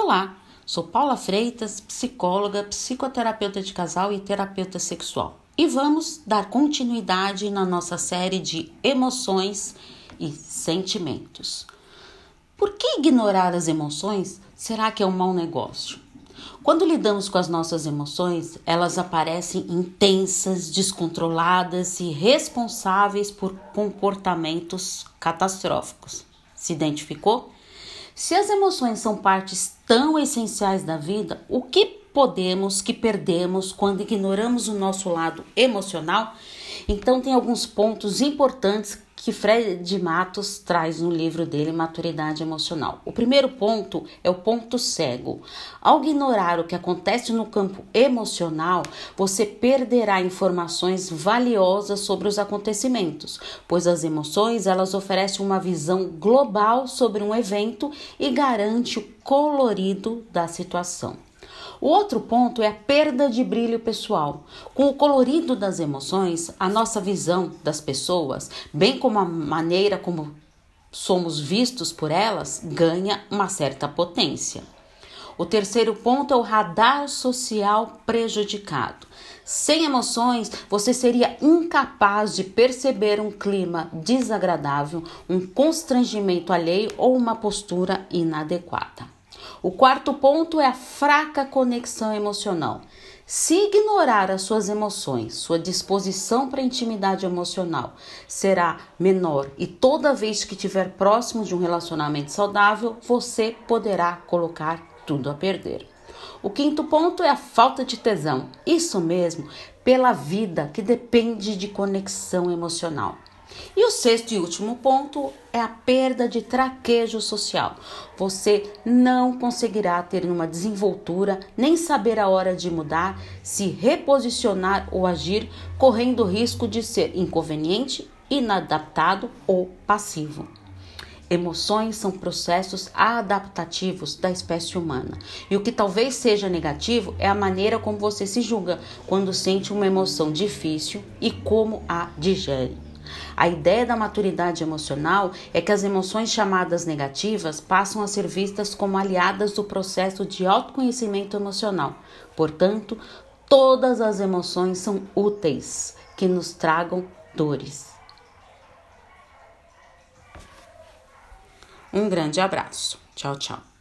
Olá, sou Paula Freitas, psicóloga, psicoterapeuta de casal e terapeuta sexual. E vamos dar continuidade na nossa série de emoções e sentimentos. Por que ignorar as emoções será que é um mau negócio? Quando lidamos com as nossas emoções, elas aparecem intensas, descontroladas e responsáveis por comportamentos catastróficos. Se identificou? Se as emoções são partes tão essenciais da vida, o que podemos, que perdemos quando ignoramos o nosso lado emocional? Então, tem alguns pontos importantes que Fred Matos traz no livro dele Maturidade Emocional. O primeiro ponto é o ponto cego. Ao ignorar o que acontece no campo emocional, você perderá informações valiosas sobre os acontecimentos, pois as emoções elas oferecem uma visão global sobre um evento e garante o colorido da situação. O outro ponto é a perda de brilho pessoal. Com o colorido das emoções, a nossa visão das pessoas, bem como a maneira como somos vistos por elas, ganha uma certa potência. O terceiro ponto é o radar social prejudicado. Sem emoções, você seria incapaz de perceber um clima desagradável, um constrangimento alheio ou uma postura inadequada. O quarto ponto é a fraca conexão emocional. Se ignorar as suas emoções, sua disposição para intimidade emocional será menor e toda vez que estiver próximo de um relacionamento saudável, você poderá colocar tudo a perder. O quinto ponto é a falta de tesão. Isso mesmo, pela vida que depende de conexão emocional. E o sexto e último ponto é a perda de traquejo social. Você não conseguirá ter uma desenvoltura, nem saber a hora de mudar, se reposicionar ou agir, correndo o risco de ser inconveniente, inadaptado ou passivo. Emoções são processos adaptativos da espécie humana. E o que talvez seja negativo é a maneira como você se julga quando sente uma emoção difícil e como a digere. A ideia da maturidade emocional é que as emoções chamadas negativas passam a ser vistas como aliadas do processo de autoconhecimento emocional. Portanto, todas as emoções são úteis que nos tragam dores. Um grande abraço. Tchau, tchau.